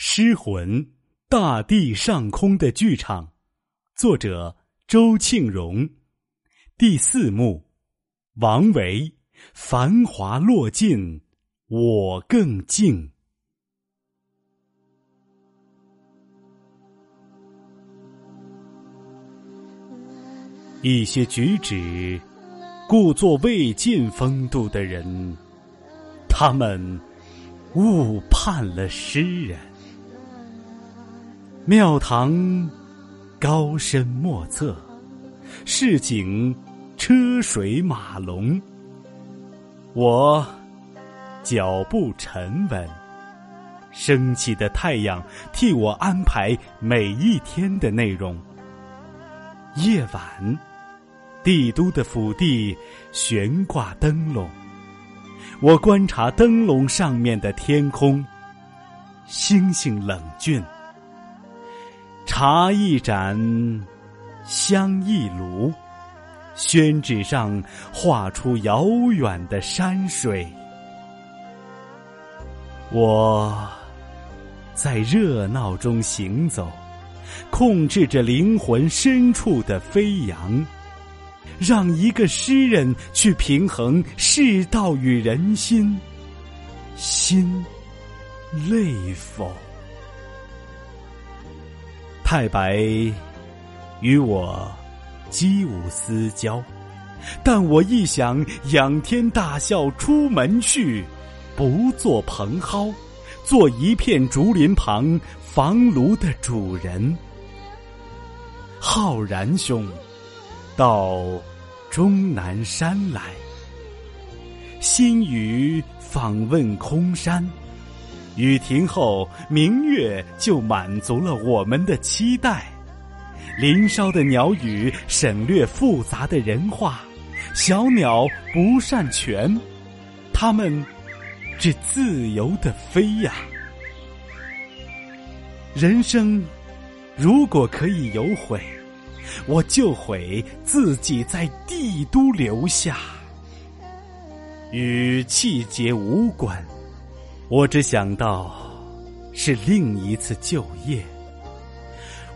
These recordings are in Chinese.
诗魂，大地上空的剧场，作者周庆荣。第四幕，王维。繁华落尽，我更静。一些举止，故作未尽风度的人，他们误判了诗人。庙堂高深莫测，市井车水马龙。我脚步沉稳，升起的太阳替我安排每一天的内容。夜晚，帝都的府邸悬挂灯笼，我观察灯笼上面的天空，星星冷峻。茶一盏，香一炉，宣纸上画出遥远的山水。我在热闹中行走，控制着灵魂深处的飞扬，让一个诗人去平衡世道与人心，心累否？太白与我姬无私交，但我一想仰天大笑出门去，不做蓬蒿，做一片竹林旁房庐的主人。浩然兄，到终南山来，新雨访问空山。雨停后，明月就满足了我们的期待。林梢的鸟语省略复杂的人话，小鸟不善泉，它们只自由的飞呀。人生如果可以有悔，我就悔自己在帝都留下，与气节无关。我只想到，是另一次就业。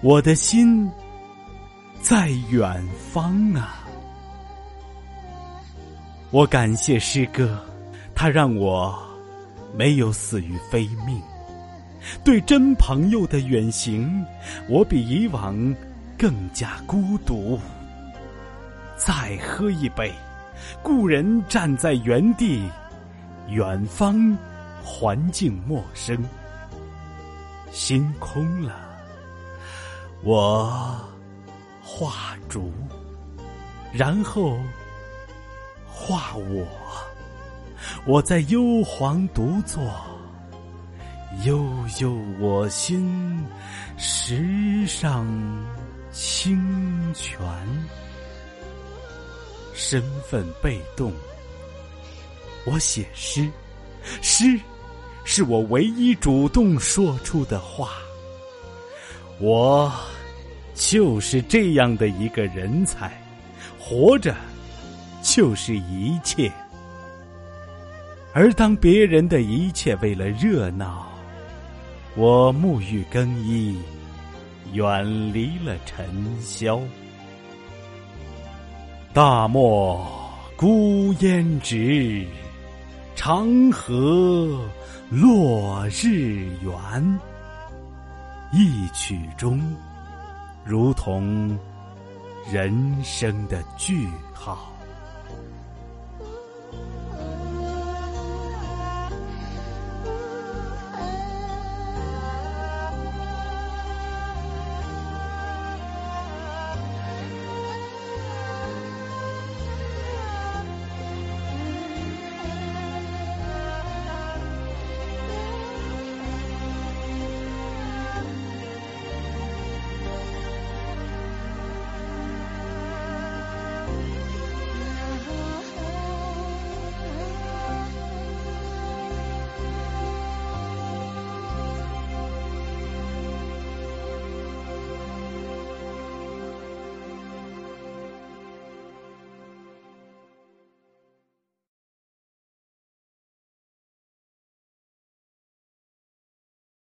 我的心在远方啊！我感谢诗歌，它让我没有死于非命。对真朋友的远行，我比以往更加孤独。再喝一杯，故人站在原地，远方。环境陌生，心空了。我画竹，然后画我。我在幽篁独坐，悠悠我心，石上清泉。身份被动，我写诗，诗。是我唯一主动说出的话。我就是这样的一个人才，活着就是一切。而当别人的一切为了热闹，我沐浴更衣，远离了尘嚣。大漠孤烟直，长河。落日圆，一曲中，如同人生的句号。